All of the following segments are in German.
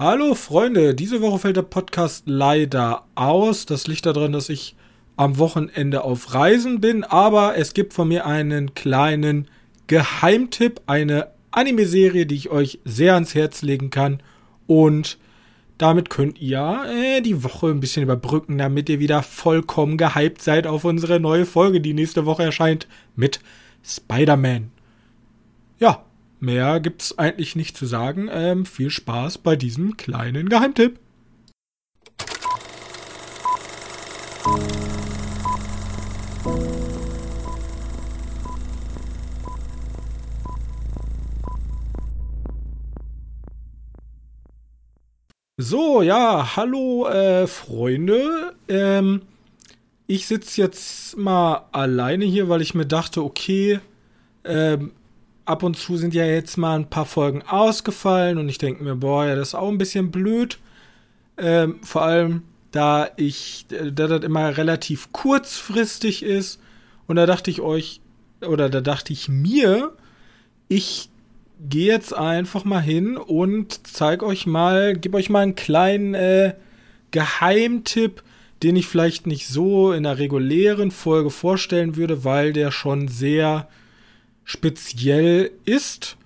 Hallo Freunde, diese Woche fällt der Podcast leider aus. Das liegt daran, dass ich am Wochenende auf Reisen bin, aber es gibt von mir einen kleinen Geheimtipp, eine Anime-Serie, die ich euch sehr ans Herz legen kann und damit könnt ihr äh, die Woche ein bisschen überbrücken, damit ihr wieder vollkommen gehypt seid auf unsere neue Folge, die nächste Woche erscheint mit Spider-Man. Ja, mehr gibt's eigentlich nicht zu sagen. Ähm, viel Spaß bei diesem kleinen Geheimtipp. So, ja, hallo äh, Freunde. Ähm, ich sitze jetzt mal alleine hier, weil ich mir dachte, okay, ähm, ab und zu sind ja jetzt mal ein paar Folgen ausgefallen und ich denke mir, boah, ja, das ist auch ein bisschen blöd. Ähm, vor allem, da ich, da das immer relativ kurzfristig ist und da dachte ich euch, oder da dachte ich mir, ich gehe jetzt einfach mal hin und zeige euch mal, gebe euch mal einen kleinen äh, Geheimtipp, den ich vielleicht nicht so in der regulären Folge vorstellen würde, weil der schon sehr speziell ist.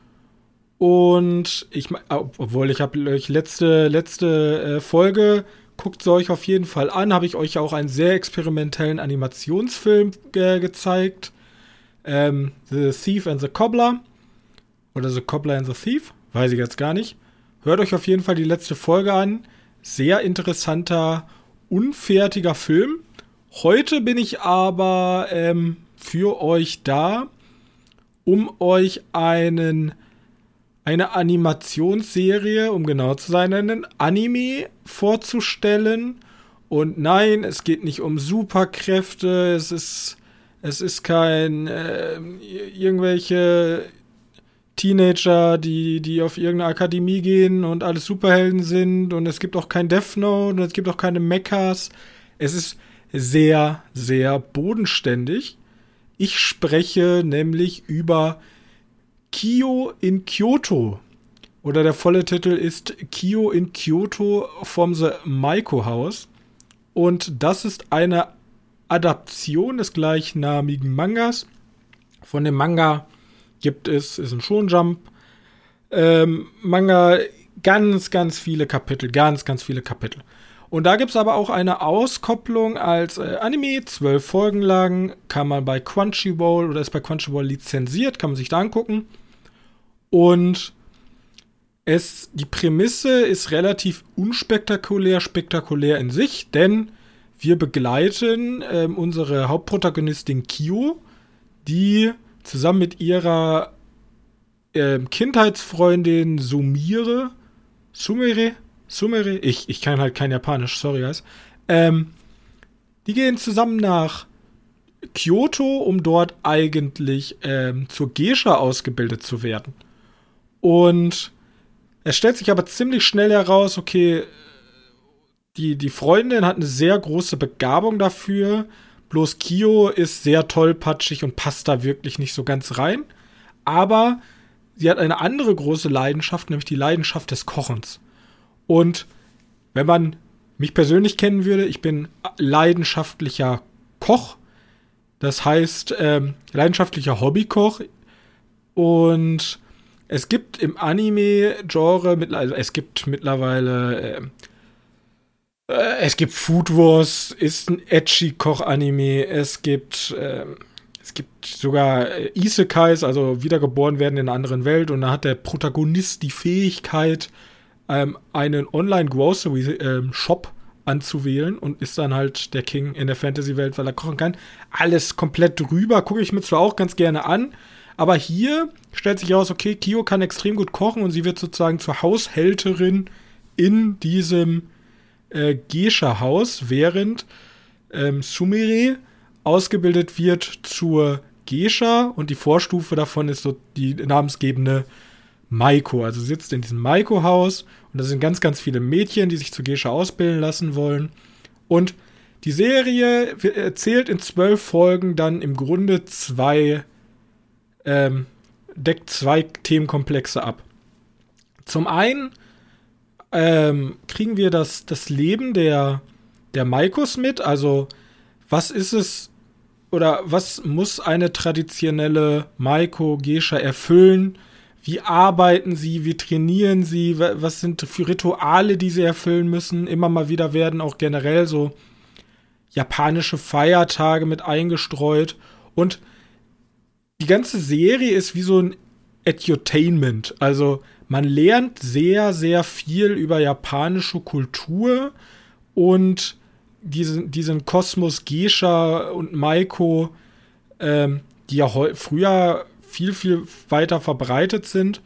Und ich, obwohl ich habe euch letzte, letzte äh, Folge, guckt sie euch auf jeden Fall an, habe ich euch auch einen sehr experimentellen Animationsfilm äh, gezeigt. Ähm, the Thief and the Cobbler. Oder The Cobbler and the Thief. Weiß ich jetzt gar nicht. Hört euch auf jeden Fall die letzte Folge an. Sehr interessanter, unfertiger Film. Heute bin ich aber ähm, für euch da, um euch einen eine Animationsserie, um genau zu sein, einen Anime vorzustellen. Und nein, es geht nicht um Superkräfte, es ist, es ist kein äh, irgendwelche Teenager, die, die auf irgendeine Akademie gehen und alles Superhelden sind und es gibt auch kein Death Note und es gibt auch keine Mechas. Es ist sehr, sehr bodenständig. Ich spreche nämlich über Kyo in Kyoto. Oder der volle Titel ist Kyo in Kyoto from the Maiko House. Und das ist eine Adaption des gleichnamigen Mangas. Von dem Manga gibt es, ist ein Shonjump ähm, Manga, ganz, ganz viele Kapitel, ganz, ganz viele Kapitel. Und da gibt es aber auch eine Auskopplung als äh, Anime, zwölf Folgen lang, kann man bei Crunchyroll oder ist bei Crunchyroll lizenziert, kann man sich da angucken. Und es, die Prämisse ist relativ unspektakulär, spektakulär in sich, denn wir begleiten äh, unsere Hauptprotagonistin Kyo, die zusammen mit ihrer äh, Kindheitsfreundin Sumire, Sumire, Sumire, ich, ich kann halt kein Japanisch, sorry guys, ähm, die gehen zusammen nach Kyoto, um dort eigentlich ähm, zur Geisha ausgebildet zu werden. Und es stellt sich aber ziemlich schnell heraus, okay, die, die Freundin hat eine sehr große Begabung dafür, Bloß Kyo ist sehr tollpatschig und passt da wirklich nicht so ganz rein. Aber sie hat eine andere große Leidenschaft, nämlich die Leidenschaft des Kochens. Und wenn man mich persönlich kennen würde, ich bin leidenschaftlicher Koch. Das heißt, ähm, leidenschaftlicher Hobbykoch. Und es gibt im Anime-Genre, also es gibt mittlerweile äh, äh, es gibt Food Wars, ist ein edgy Koch-Anime. Es gibt, äh, es gibt sogar äh, Isekais, also wiedergeboren werden in einer anderen Welt. Und da hat der Protagonist die Fähigkeit, ähm, einen Online-Grocery-Shop ähm, anzuwählen und ist dann halt der King in der Fantasy-Welt, weil er kochen kann. Alles komplett drüber, gucke ich mir zwar auch ganz gerne an, aber hier stellt sich heraus, okay, Kyo kann extrem gut kochen und sie wird sozusagen zur Haushälterin in diesem äh, Geisha-Haus, während ähm, Sumire ausgebildet wird zur Geisha und die Vorstufe davon ist so die namensgebende Maiko. Also sitzt in diesem Maiko-Haus und da sind ganz, ganz viele Mädchen, die sich zur Geisha ausbilden lassen wollen. Und die Serie erzählt in zwölf Folgen dann im Grunde zwei, ähm, deckt zwei Themenkomplexe ab. Zum einen ähm, kriegen wir das, das Leben der, der Maikos mit. Also, was ist es oder was muss eine traditionelle Maiko Gescha erfüllen? Wie arbeiten sie? Wie trainieren sie? Was sind für Rituale, die sie erfüllen müssen? Immer mal wieder werden auch generell so japanische Feiertage mit eingestreut. Und die ganze Serie ist wie so ein Edutainment. Also man lernt sehr, sehr viel über japanische Kultur und diesen, diesen Kosmos Geisha und Maiko, ähm, die ja früher viel, viel weiter verbreitet sind.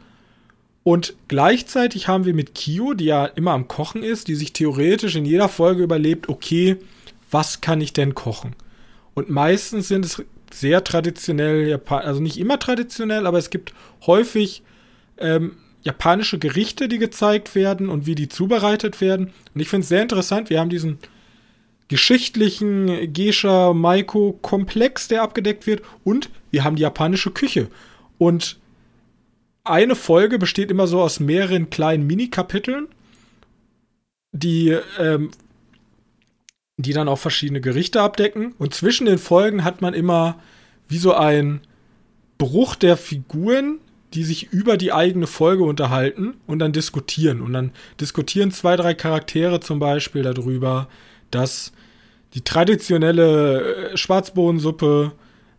Und gleichzeitig haben wir mit Kyo, die ja immer am Kochen ist, die sich theoretisch in jeder Folge überlebt, okay, was kann ich denn kochen? Und meistens sind es sehr traditionell, Japan also nicht immer traditionell, aber es gibt häufig ähm, japanische Gerichte, die gezeigt werden und wie die zubereitet werden. Und ich finde es sehr interessant. Wir haben diesen geschichtlichen Geisha Maiko Komplex, der abgedeckt wird und wir haben die japanische Küche. Und eine Folge besteht immer so aus mehreren kleinen Mini-Kapiteln, die, ähm, die dann auch verschiedene Gerichte abdecken. Und zwischen den Folgen hat man immer wie so ein Bruch der Figuren, die sich über die eigene Folge unterhalten und dann diskutieren. Und dann diskutieren zwei, drei Charaktere zum Beispiel darüber, dass die traditionelle äh, Schwarzbohnensuppe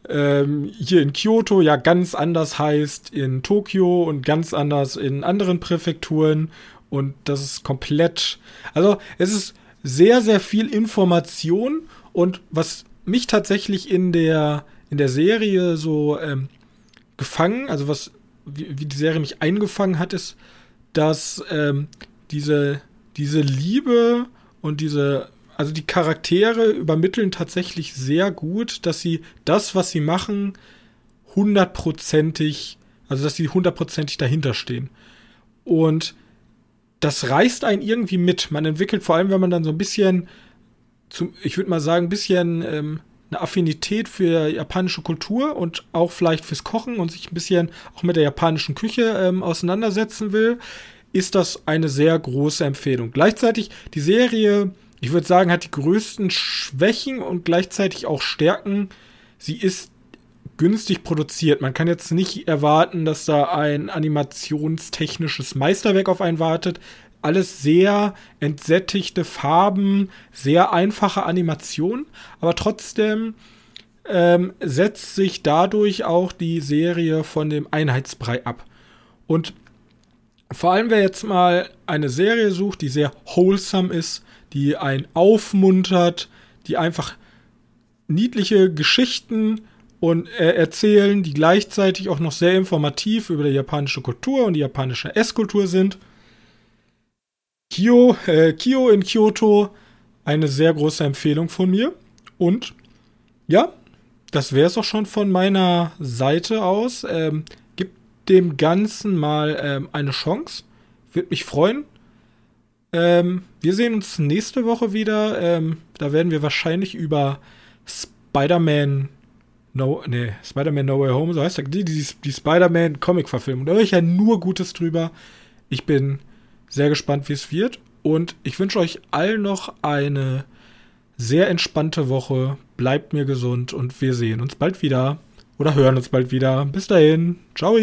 ähm, hier in Kyoto ja ganz anders heißt in Tokio und ganz anders in anderen Präfekturen. Und das ist komplett. Also, es ist sehr, sehr viel Information. Und was mich tatsächlich in der, in der Serie so ähm, gefangen, also was, wie, wie, die Serie mich eingefangen hat, ist, dass ähm, diese, diese Liebe und diese also die Charaktere übermitteln tatsächlich sehr gut, dass sie das, was sie machen, hundertprozentig, also dass sie hundertprozentig dahinter stehen. Und das reißt einen irgendwie mit. Man entwickelt vor allem, wenn man dann so ein bisschen, zum, ich würde mal sagen, ein bisschen ähm, eine Affinität für japanische Kultur und auch vielleicht fürs Kochen und sich ein bisschen auch mit der japanischen Küche ähm, auseinandersetzen will, ist das eine sehr große Empfehlung. Gleichzeitig die Serie ich würde sagen, hat die größten Schwächen und gleichzeitig auch Stärken. Sie ist günstig produziert. Man kann jetzt nicht erwarten, dass da ein animationstechnisches Meisterwerk auf einen wartet. Alles sehr entsättigte Farben, sehr einfache Animationen, aber trotzdem ähm, setzt sich dadurch auch die Serie von dem Einheitsbrei ab. Und vor allem, wer jetzt mal eine Serie sucht, die sehr wholesome ist, die einen aufmuntert, die einfach niedliche Geschichten und äh, erzählen, die gleichzeitig auch noch sehr informativ über die japanische Kultur und die japanische Esskultur sind. Kyo, äh, Kyo in Kyoto, eine sehr große Empfehlung von mir. Und ja, das wäre es auch schon von meiner Seite aus. Ähm, dem Ganzen mal ähm, eine Chance. Würde mich freuen. Ähm, wir sehen uns nächste Woche wieder. Ähm, da werden wir wahrscheinlich über Spider-Man No, nee, Spider-Man No Way Home, so heißt er, die, die, die Spider-Man-Comic-Verfilmung. Da höre ich ja nur Gutes drüber. Ich bin sehr gespannt, wie es wird. Und ich wünsche euch allen noch eine sehr entspannte Woche. Bleibt mir gesund und wir sehen uns bald wieder. Oder hören uns bald wieder. Bis dahin. Ciao.